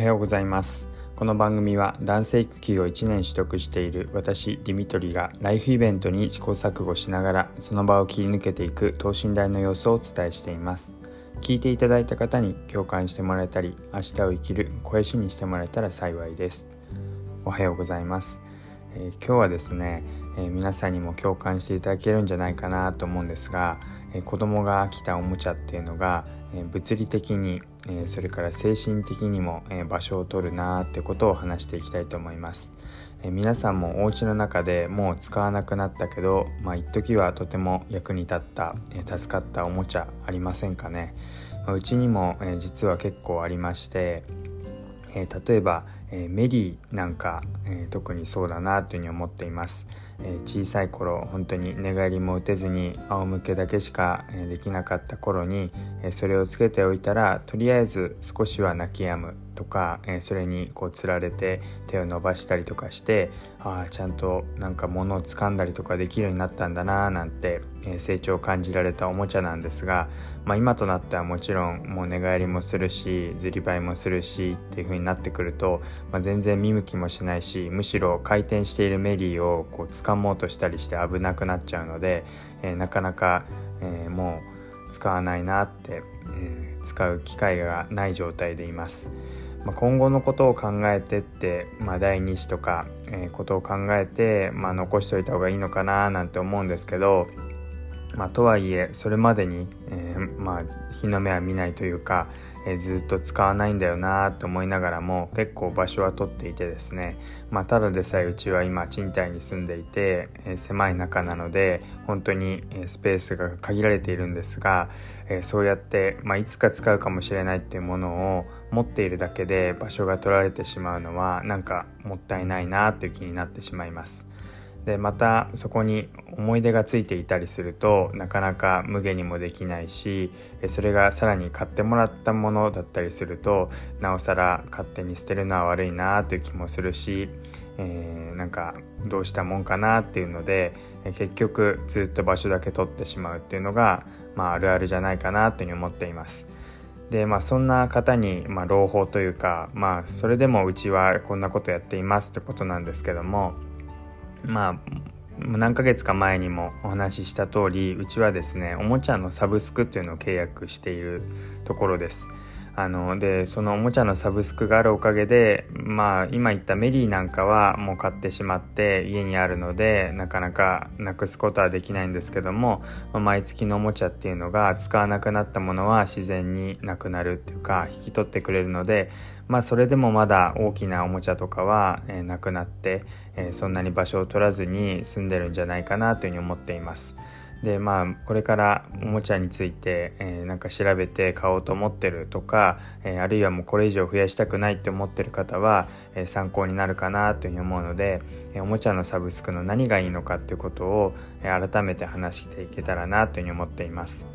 はようございます。この番組は男性育休を1年取得している私ディミトリがライフイベントに試行錯誤しながらその場を切り抜けていく等身大の様子をお伝えしています。聞いていただいた方に共感してもらえたり明日を生きる肥しにしてもらえたら幸いです。おはようございます。え、今日はですね、え、皆さんにも共感していただけるんじゃないかなと思うんですが、えー、子供が飽きたおもちゃっていうのが、え物理的に、えそれから精神的にも、え場所を取るなってことを話していきたいと思います、え皆さんもお家の中でもう使わなくなったけどまあ一時はとても役に立った、え助かったおもちゃありませんかね、ま、うちにも、え実は結構ありまして、え例えばえー、メリーなんか、えー、特にそうだなというふうに思っています、えー、小さい頃本当に寝返りも打てずに仰向けだけしか、えできなかった頃に、えそれをつけておいたらとりあえず少しは泣き止む。とか、えそれにこうつられて手を伸ばしたりとかしてああちゃんとなんか物を掴んだりとかできるようになったんだななんて、え成長を感じられたおもちゃなんですが、まあ、今となってはもちろんもう寝返りもするしずりばいもするしっていう風になってくると、まあ、全然見向きもしないしむしろ回転しているメリーをこう掴もうとしたりして危なくなっちゃうので、えー、なかなか、えー、もう使わないなって、えー、使う機会がない状態でいます。まあ、今後のことを考えてって、まあ、第2子とか、えー、ことを考えて、まあ、残しておいた方がいいのかななんて思うんですけど、まあ、とはいえそれまでに、えー、まあ、日の目は見ないというか、え、ずっと使わないんだよなと思いながらも結構場所は取っていてですね、まあ、ただでさえうちは今賃貸に住んでいて、え、狭い中なので本当にスペースが限られているんですが、えそうやって、まあ、いつか使うかもしれないっていうものを持っているだけで場所が取られてしまうのはなんかもったいないなという気になってしまいます。でまたそこに思い出がついていたりするとなかなか無限にもできないしそれがさらに買ってもらったものだったりするとなおさら勝手に捨てるのは悪いなという気もするし、えー、なんかどうしたもんかなっていうので結局ずっと場所だけ取ってしまうっていうのが、まあ、あるあるじゃないかなというふうに思っています。でまあそんな方に、まあ、朗報というかまあそれでもうちはこんなことやっていますってことなんですけどもまあ何ヶ月か前にもお話しした通りうちはですねおもちゃのサブスクっていうのを契約しているところです。あのでそのおもちゃのサブスクがあるおかげでまあ今言ったメリーなんかはもう買ってしまって家にあるのでなかなかなくすことはできないんですけども、まあ、毎月のおもちゃっていうのが使わなくなったものは自然になくなるっていうか引き取ってくれるのでまあそれでもまだ大きなおもちゃとかは、え、なくなって、え、そんなに場所を取らずに住んでるんじゃないかなというふうに思っています。でまあこれからおもちゃについて、えー、なんか調べて買おうと思ってるとか、えー、あるいはもうこれ以上増やしたくないって思ってる方は、えー、参考になるかなというふうに思うので、えおもちゃのサブスクの何がいいのかっていうことを、え改めて話していけたらなというふうに思っています。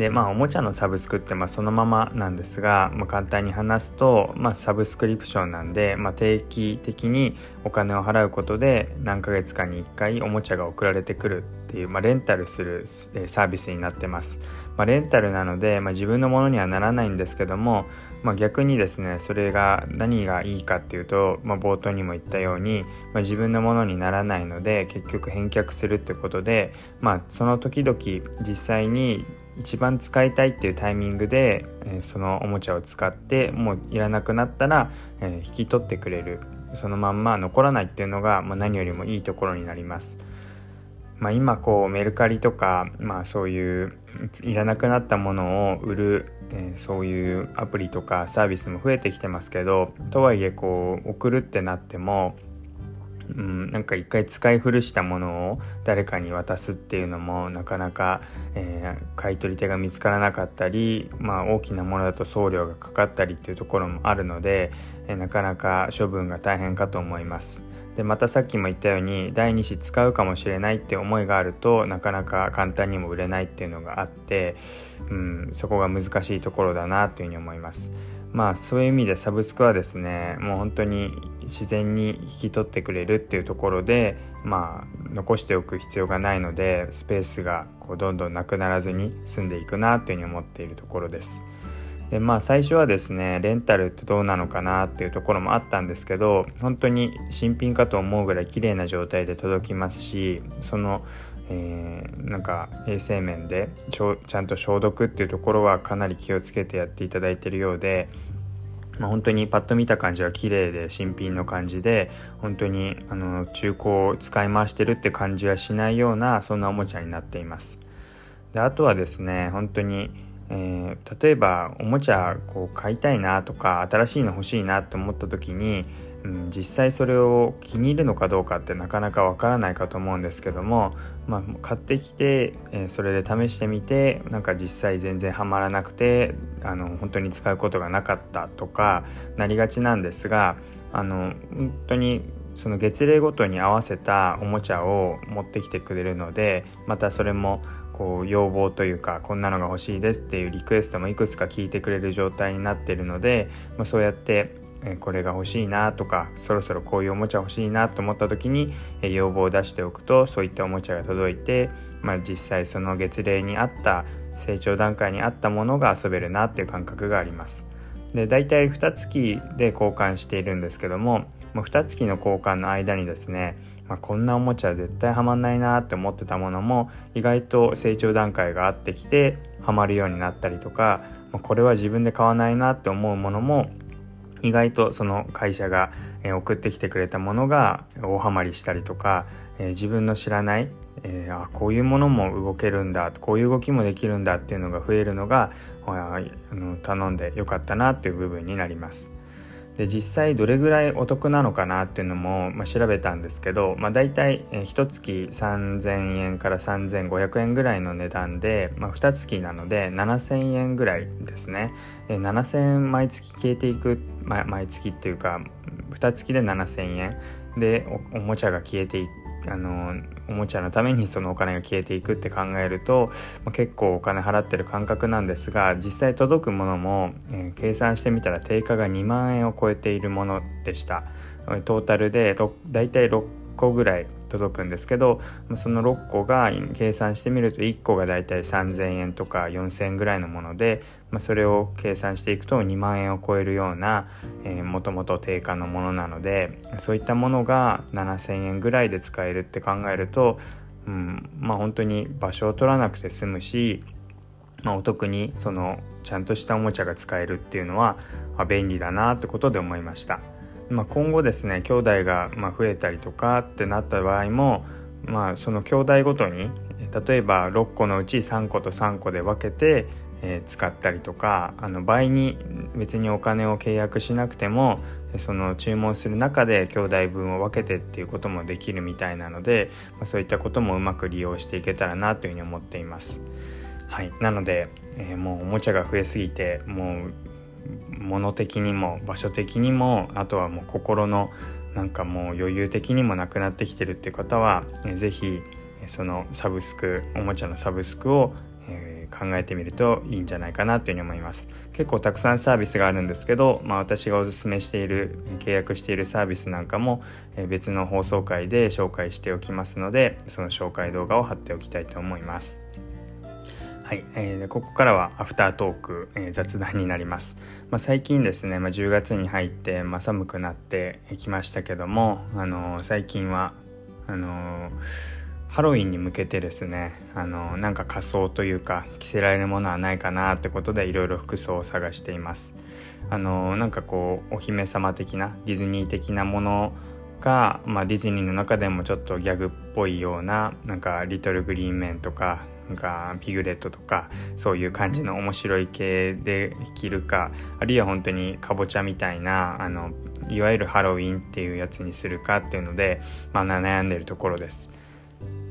でまあおもちゃのサブスクってまあそのままなんですが、まあ、簡単に話すと、まあ、サブスクリプションなんで、まあ、定期的にお金を払うことで何ヶ月かに1回おもちゃが送られてくるっていう、まあ、レンタルするサービスになってます、まあ、レンタルなので、まあ、自分のものにはならないんですけども、まあ、逆にですねそれが何がいいかっていうと、まあ、冒頭にも言ったように、まあ、自分のものにならないので結局返却するってことで、まあ、その時々実際に一番使いたいっていうタイミングで、えー、そのおもちゃを使ってもういらなくなったら、えー、引き取ってくれるそのまんま残らないっていうのが、まあ、何よりもいいところになります。まあ、今こうメルカリとか、まあ、そういういらなくなったものを売る、えー、そういうアプリとかサービスも増えてきてますけどとはいえこう送るってなってもうん、なんか一回使い古したものを誰かに渡すっていうのもなかなか、えー、買い取り手が見つからなかったり、まあ、大きなものだと送料がかかったりっていうところもあるので、えー、なかなか処分が大変かと思います。でまたさっきも言ったように第2子使うかもしれないって思いがあるとなかなか簡単にも売れないっていうのがあって、うん、そこが難しいところだなというふうに思います。まあそういう意味でサブスクはですねもう本当に自然に引き取ってくれるっていうところでまあ残しておく必要がないのでスペースがこうどんどんなくならずに済んでいくなというふうに思っているところです。でまあ最初はですねレンタルってどうなのかなっていうところもあったんですけど本当に新品かと思うぐらい綺麗な状態で届きますしそのえー、なんか衛生面でちちゃんと消毒っていうところはかなり気をつけてやっていただいてるようで、まあ、本当にパッと見た感じは綺麗で新品の感じで本当にあの中古を使い回してるって感じはしないようなそんなおもちゃになっています。であとはですね本当にえー、例えばおもちゃこう買いたいなとか新しいの欲しいなって思った時に、うん、実際それを気に入るのかどうかってなかなかわからないかと思うんですけども、まあ、買ってきて、えー、それで試してみてなんか実際全然ハマらなくてあの本当に使うことがなかったとかなりがちなんですがあの本当にその月齢ごとに合わせたおもちゃを持ってきてくれるのでまたそれもこう要望というかこんなのが欲しいですっていうリクエストもいくつか聞いてくれる状態になってるので、まあ、そうやってこれが欲しいなとかそろそろこういうおもちゃ欲しいなと思った時に要望を出しておくとそういったおもちゃが届いて、まあ、実際その月齢に合った成長段階に合ったものが遊べるなっていう感覚があります。で大体2月で交換しているんですけどももう2月の交換の間にですねまあ、こんなおもちゃ絶対ハマんないなって思ってたものも意外と成長段階があってきてハマるようになったりとか、まあ、これは自分で買わないなって思うものも意外とその会社が送ってきてくれたものが大ハマりしたりとか、え、自分の知らない、えー、あこういうものも動けるんだこういう動きもできるんだっていうのが増えるのがあの頼んでよかったなっていう部分になります。で実際どれぐらいお得なのかなっていうのも、まあ、調べたんですけど、まあ、大体1月3000円から3500円ぐらいの値段で、まあ、2月なので7000円ぐらいですね。7000円毎月消えていく、ま、毎月っていうか2月で7000円。でおもちゃが消えていくあのおもちゃのためにそのお金が消えていくって考えると、まあ、結構お金払ってる感覚なんですが実際届くものも、えー、計算してみたら定価が2万円を超えているものでした。トータルでだいたい6個ぐらい届くんですけどその6個が計算してみると1個がだいたい3,000円とか4,000円ぐらいのもので、それを計算していくと2万円を超えるようなもともと定価のものなのでそういったものが7,000円ぐらいで使えるって考えると、うん、まあ本当に場所を取らなくて済むしまあ、お得にそのちゃんとしたおもちゃが使えるっていうのは便利だなってことで思いました。まあ、今後ですね兄弟がま増えたりとかってなった場合も、まあ、その兄弟ごとに例えば6個のうち3個と3個で分けて、え使ったりとかあの倍に別にお金を契約しなくてもその注文する中で兄弟分を分けてっていうこともできるみたいなので、ま、そういったこともうまく利用していけたらなというふうに思っています。はい、なので、えー、もうおもちゃが増えすぎてもう物的にも場所的にもあとはもう心のなんかもう余裕的にもなくなってきてるっていう方は是非そのサブスクおもちゃのサブスクをえ考えてみるといいんじゃないかなというふうに思います。結構たくさんサービスがあるんですけど、まあ、私がおすすめしている契約しているサービスなんかも別の放送回で紹介しておきますのでその紹介動画を貼っておきたいと思います。はい、えー、ここからはアフタートーク、えー、雑談になります、まあ、最近ですね、まあ、10月に入って、まあ、寒くなってきましたけども、あのー、最近はあのハロウィンに向けてですね、あのなんか仮装というか着せられるものはないかなってことでいろいろ服装を探しています。あのなんかこうお姫様的なディズニー的なものが、まあ、ディズニーの中でもちょっとギャグっぽいようななんかリトルグリーンメンとかピグレットとかそういう感じの面白い系で着るかあるいは本当にかぼちゃみたいなあのいわゆるハロウィンっていうやつにするかっていうので、まあ、悩んでるところです。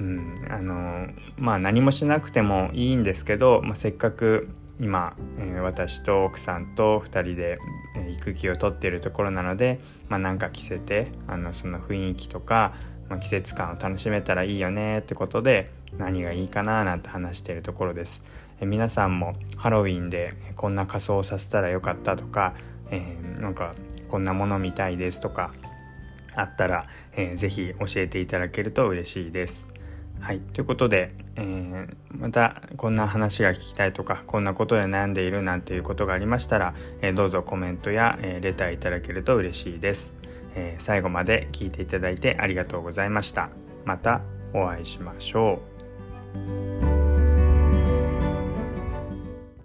うん、あのまあ何もしなくてもいいんですけど、まあ、せっかく今、えー、私と奥さんと2人で、え育休を取っているところなので、まあ、なんか着せてあのその雰囲気とか、まあ、季節感を楽しめたらいいよねってことで何がいいかななんて話してるところです。え皆さんもハロウィンでこんな仮装させたらよかったとか、えー、なんかこんなもの見たいですとかあったら、えー、ぜひ教えていただけると嬉しいです。はい、ということで、えー、またこんな話が聞きたいとかこんなことで悩んでいるなんていうことがありましたら、えー、どうぞコメントや、えー、レターいただけると嬉しいです。えー、最後まで聞いていただいてありがとうございました。またお会いしましょう。